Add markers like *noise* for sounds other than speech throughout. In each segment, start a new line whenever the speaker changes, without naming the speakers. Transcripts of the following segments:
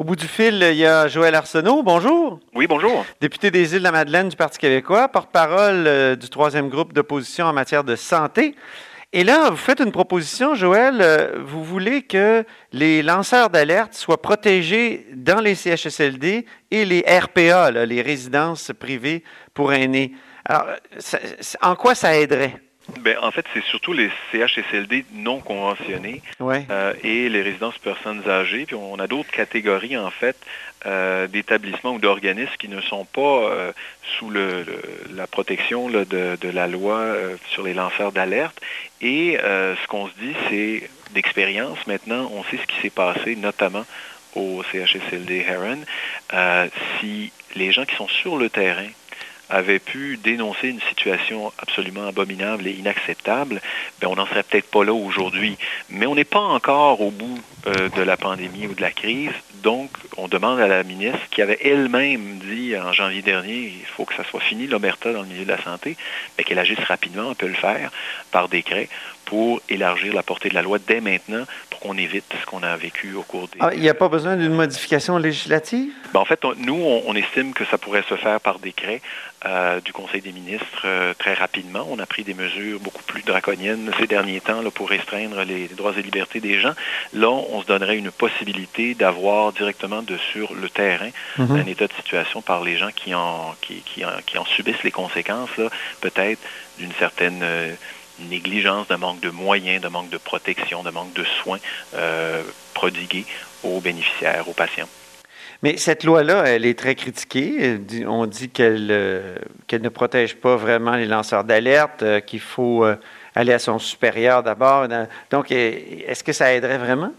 Au bout du fil, il y a Joël Arsenault. Bonjour.
Oui, bonjour.
Député des îles de la Madeleine du Parti québécois, porte-parole euh, du troisième groupe d'opposition en matière de santé. Et là, vous faites une proposition, Joël. Euh, vous voulez que les lanceurs d'alerte soient protégés dans les CHSLD et les RPA, les résidences privées pour aînés. Alors, en quoi ça aiderait?
Ben, en fait, c'est surtout les CHSLD non conventionnés euh, et les résidences personnes âgées. Puis on a d'autres catégories, en fait, euh, d'établissements ou d'organismes qui ne sont pas euh, sous le, la protection de, de, la loi sur les lanceurs d'alerte. Et ce qu'on se dit, c'est d'expérience maintenant, on sait ce qui s'est passé, notamment au CHSLD Heron. si les gens qui sont sur le terrain avait pu dénoncer une situation absolument abominable et inacceptable, ben on n'en serait peut-être pas là aujourd'hui. Mais on n'est pas encore au bout euh, de la pandémie ou de la crise. Donc, on demande à la ministre, qui avait elle-même dit en janvier dernier, il faut que ça soit fini, l'omerta dans le milieu de la santé, ben, qu'elle agisse rapidement, on peut le faire par décret pour élargir la portée de la loi dès maintenant pour qu'on évite ce qu'on a vécu au cours des...
Ah, il n'y a pas besoin d'une modification législative?
Ben, en fait, nous, on, estime que ça pourrait se faire par décret euh, du Conseil des ministres euh, très rapidement. On a pris des mesures beaucoup plus draconiennes ces derniers temps là, pour restreindre les, droits et libertés des gens. Là, on se donnerait une possibilité d'avoir directement de sur le terrain mhm. un état de situation par les gens qui en, qui, qui en, qui en subissent les conséquences, peut-être d'une certaine... Euh, négligence, de manque de moyens, de manque de protection, de manque de soins euh, prodigués aux bénéficiaires, aux patients.
Mais cette loi-là, elle est très critiquée. On dit qu'elle euh, qu'elle ne protège pas vraiment les lanceurs d'alerte, euh, qu'il faut aller à son supérieur d'abord. Donc, est-ce que ça aiderait vraiment?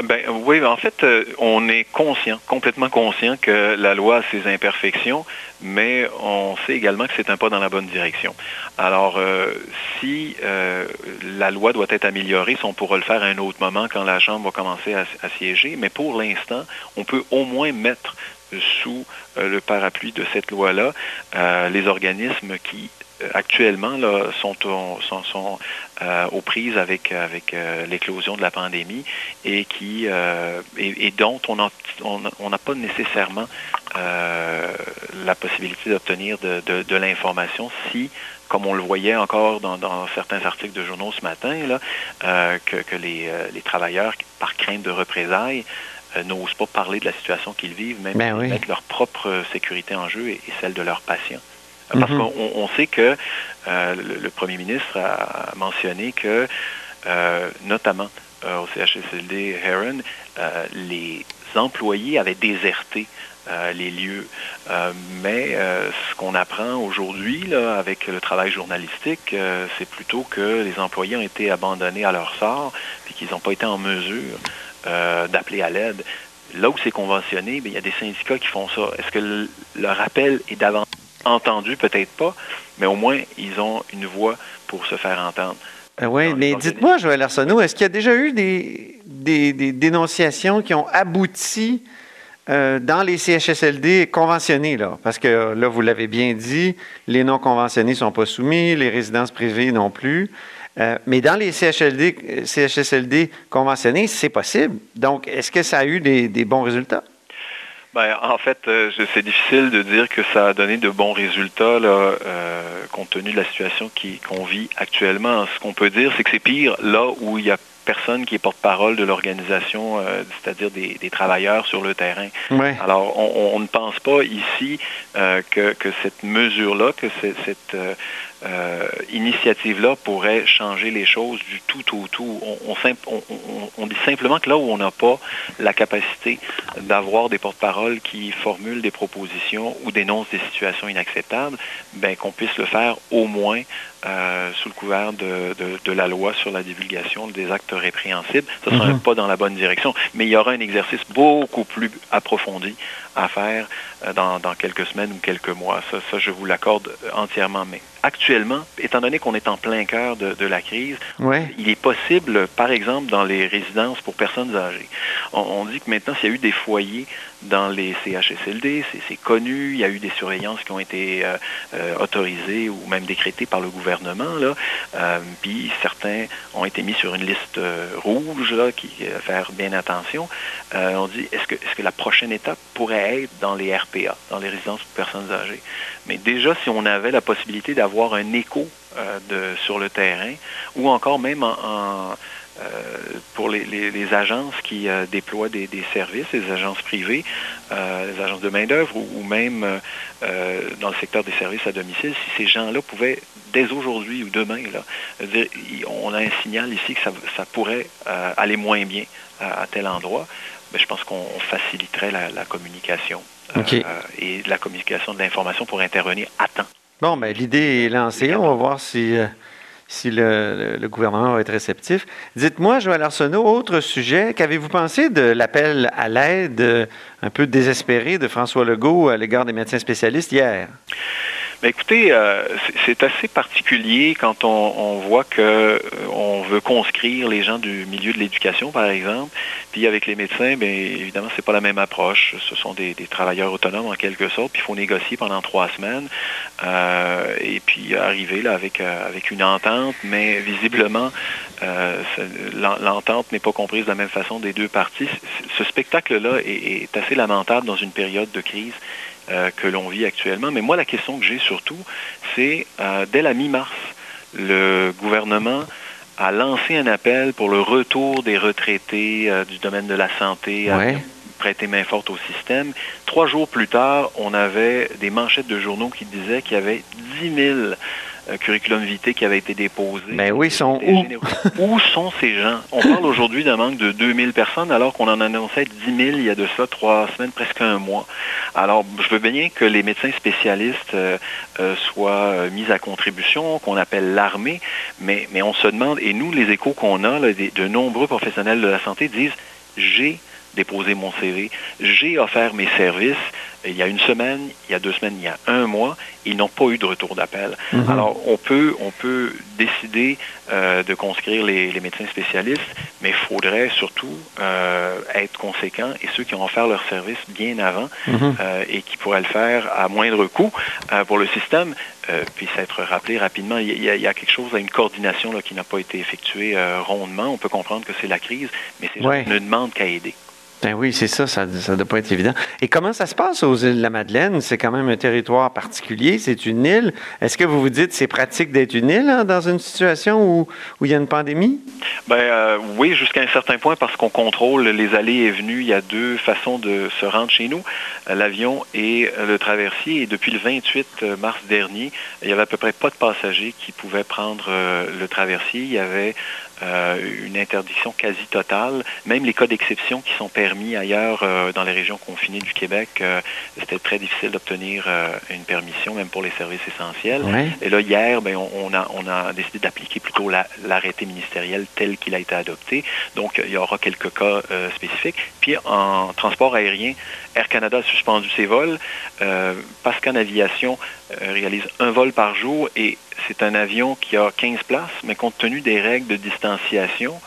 Ben, oui, en fait, euh, on est conscient, complètement conscient que la loi a ses imperfections, mais on sait également que c'est un pas dans la bonne direction. Alors, euh, si euh, la loi doit être améliorée, on pourra le faire à un autre moment quand la Chambre va commencer à siéger, mais pour l'instant, on peut au moins mettre sous le parapluie de cette loi-là les organismes qui actuellement là, sont, sont, sont euh, aux prises avec, avec euh, l'éclosion de la pandémie et, qui, euh, et, dont on n'a on, pas nécessairement la possibilité d'obtenir de, de, l'information si, comme on le voyait encore dans, dans certains articles de journaux ce matin, là, que, que les, les, travailleurs, par crainte de représailles, n'osent pas parler de la situation qu'ils vivent, même ben mettre leur propre sécurité en jeu et celle de leurs patients. Parce mhm. qu'on sait que euh, le, premier ministre a mentionné que, euh, notamment euh, au CHSLD Heron, les employés avaient déserté les lieux. mais ce qu'on apprend aujourd'hui avec le travail journalistique, c'est plutôt que les employés ont été abandonnés à leur sort et qu'ils n'ont pas été en mesure d'appeler à l'aide. Là où c'est conventionné, ben, il y a des syndicats qui font ça. Est-ce que le, le rappel est davantage entendu, peut-être pas, mais au moins, ils ont une voix pour se faire entendre.
Euh, oui, mais dites-moi, Joël Arsenault, est-ce qu'il y a déjà eu des, des, dénonciations qui ont abouti euh, dans les CHSLD conventionnés? Là? Parce que là, vous l'avez bien dit, les non conventionnés ne sont pas soumis, les résidences privées non plus. Euh, mais dans les CHSLD, CHSLD conventionnés, c'est possible. Donc, est-ce que ça a eu des bons résultats?
Ben, en fait, euh, c'est difficile de dire que ça a donné de bons résultats là, euh, compte tenu de la situation qu'on vit actuellement. Ce qu'on peut dire, c'est que c'est pire là où il y a personne qui est porte-parole de l'organisation, euh, c'est-à-dire des, travailleurs sur le terrain. Alors, on, ne pense pas ici que, que, cette mesure-là, que cette euh, initiative-là pourrait changer les choses du tout au tout. On, on, on, dit simplement que là où on n'a pas la capacité d'avoir des porte-paroles qui formulent des propositions ou dénoncent des situations inacceptables, ben qu'on puisse le faire au moins euh, sous le couvert de, de, la loi sur la divulgation des actes répréhensibles. Ce sera un mhm. pas dans la bonne direction, mais il y aura un exercice beaucoup plus approfondi à faire euh, dans, dans quelques semaines ou quelques mois. Ça, ça je vous l'accorde entièrement. Mais actuellement, étant donné qu'on est en plein cœur de, de la crise, il est possible, par exemple, dans les résidences pour personnes âgées, on, dit que maintenant, s'il y a eu des foyers dans les CHSLD, c'est connu, il y a eu des surveillances qui ont été euh, autorisées ou même décrétées par le gouvernement puis certains ont été mis sur une liste rouge là, qui faire bien attention. on dit est-ce que, est-ce que la prochaine étape pourrait dans les RPA, dans les résidences pour personnes âgées? Mais déjà, si on avait la possibilité d'avoir un écho de, sur le terrain, ou encore même en euh, pour les, agences qui euh, déploient des, services, les agences privées, euh, les agences de main-d'œuvre ou, même dans le secteur des services à domicile, si ces gens-là pouvaient, dès aujourd'hui ou demain, dire, on a un signal ici que ça, pourrait aller moins bien à, tel endroit, mais ben, je pense qu'on faciliterait la, communication et la communication de l'information pour intervenir à temps.
Bon, ben, l'idée est lancée. On va voir si si le, gouvernement va être réceptif. Dites-moi, Joël Arsenault, autre sujet, qu'avez-vous pensé de l'appel à l'aide euh, un peu désespéré de François Legault à l'égard des médecins spécialistes hier?
Ben, écoutez, euh, c'est assez particulier quand on, voit que euh, on veut conscrire les gens du milieu de l'éducation, par exemple. Puis avec les médecins, bien évidemment, c'est pas la même approche. Ce sont des, travailleurs autonomes en quelque sorte. Puis il faut négocier pendant trois semaines euh, et puis arriver là avec avec une entente, mais visiblement l'entente n'est pas comprise de la même façon des deux parties. Ce spectacle-là est assez lamentable dans une période de crise. Euh, que l'on vit actuellement. Mais moi, la question que j'ai surtout, c'est euh, dès la mi-mars, le gouvernement a lancé un appel pour le retour des retraités euh, du domaine de la santé à prêter main forte au système. Trois jours plus tard, on avait des manchettes de journaux qui disaient qu'il y avait 10 000 curriculum vitae qui avait été déposé.
Mais ben oui, ils sont où? *laughs*
où sont ces gens? On parle aujourd'hui d'un manque de 2000 personnes alors qu'on en annonçait 10 000 il y a de ça trois semaines, presque un mois. Alors, je veux bien que les médecins spécialistes euh, euh, soient euh, mis à contribution, qu'on appelle l'armée, mais, mais on se demande, et nous, les échos qu'on a, de nombreux professionnels de la santé disent, j'ai déposé mon CV, j'ai offert mes services, il y a une semaine, il y a deux semaines, il y a un mois, ils n'ont pas eu de retour d'appel. Mhm. Alors, on peut, on peut décider euh, de conscrire les, médecins spécialistes, mais il faudrait surtout euh, être conséquent et ceux qui ont offert leur service bien avant mhm. euh, et qui pourraient le faire à moindre coût pour le système, puissent être rappelés rapidement. Il y, a, quelque chose, une coordination là, qui n'a pas été effectuée rondement. On peut comprendre que c'est la crise, mais c'est ouais. ne demande qu'à aider.
Ben oui, c'est ça, ça ne doit pas être évident. Et comment ça se passe aux îles de la Madeleine? C'est quand même un territoire particulier, c'est une île. Est-ce que vous vous dites c'est pratique d'être une île hein, dans une situation où, où, il y a une pandémie?
Ben euh, oui, jusqu'à un certain point parce qu'on contrôle les allées et venues. Il y a deux façons de se rendre chez nous, euh, l'avion et euh, le traversier. Et depuis le 28 mars dernier, il y avait à peu près pas de passagers qui pouvaient prendre le traversier. Il y avait euh, une interdiction quasi totale. Même les cas d'exception qui sont permis ailleurs euh, dans les régions confinées du Québec, euh, c'était très difficile d'obtenir une permission, même pour les services essentiels. Et là, hier, ben, on, a, on a décidé d'appliquer plutôt l'arrêté ministériel tel qu'il a été adopté. Donc, il y aura quelques cas spécifiques. Puis, en transport aérien, Air Canada a suspendu ses vols. Pascan Aviation réalise un vol par jour et c'est un avion qui a 15 places, mais compte tenu des règles de distanciation,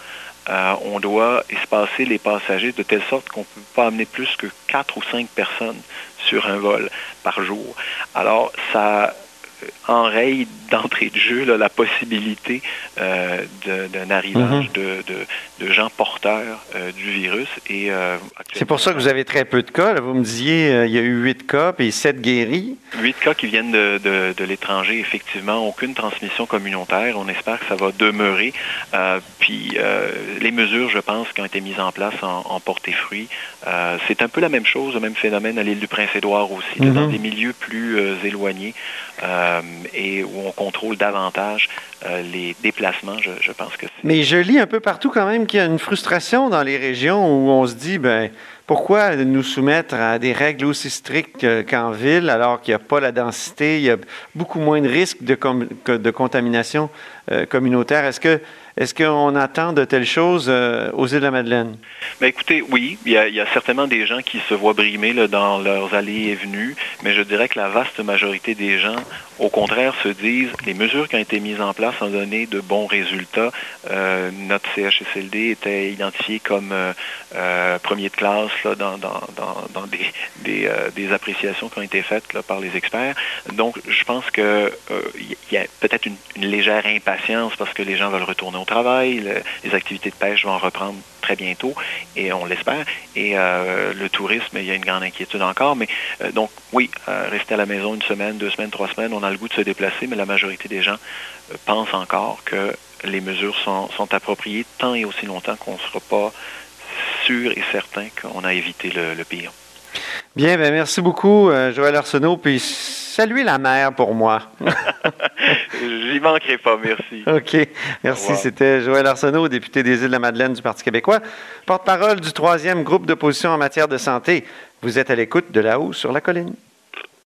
euh, on doit espacer les passagers de telle sorte qu'on ne peut pas amener plus que 4 ou 5 personnes sur un vol par jour. Alors, ça enraye d'entrée de jeu la possibilité euh, d'un arrivage mhm. de, gens porteurs euh, du virus. Et
euh, C'est pour ça que vous avez très peu de cas. Vous me disiez il y a eu huit cas et sept guéris.
Huit cas qui viennent de, l'étranger, effectivement. Aucune transmission communautaire. On espère que ça va demeurer. puis les mesures, je pense, qui ont été mises en place en, porté fruit. C'est un peu la même chose, le même phénomène à l'île du Prince-Édouard aussi, dans mhm. des milieux plus éloignés et où on contrôle davantage euh, les déplacements, je, pense que
Mais je lis un peu partout quand même qu'il y a une frustration dans les régions où on se dit, ben pourquoi nous soumettre à des règles aussi strictes qu'en ville alors qu'il n'y a pas la densité, il y a beaucoup moins de risques de, de contamination euh, communautaire? Est-ce que Est-ce qu'on attend de telles choses euh, aux îles de la Madeleine?
Ben écoutez, oui, il y, a, certainement des gens qui se voient brimer dans leurs allées et venues, mais je dirais que la vaste majorité des gens, au contraire, se disent les mesures qui ont été mises en place ont donné de bons résultats. Euh, notre CHSLD était identifié comme euh, premier de classe dans, des, appréciations qui ont été faites par les experts. Donc, je pense qu'il y a peut-être une, une légère impatience parce que les gens veulent retourner au travail, les activités de pêche vont reprendre très bientôt, et on l'espère. Et euh, le tourisme, il y a une grande inquiétude encore. Mais euh, donc, oui, euh, rester à la maison une semaine, deux semaines, trois semaines, on a le goût de se déplacer, mais la majorité des gens pensent encore que les mesures sont, appropriées tant et aussi longtemps qu'on ne sera pas sûr et certain qu'on a évité le, pire.
Bien, ben merci beaucoup, Joël Arsenault. Puis saluez la mer pour moi. *laughs*
J'y manquerai pas, merci.
OK. Merci. C'était Joël Arsenault, député des Îles-de-la-Madeleine du Parti québécois, porte-parole du troisième groupe d'opposition en matière de santé. Vous êtes à l'écoute de là-haut sur la colline.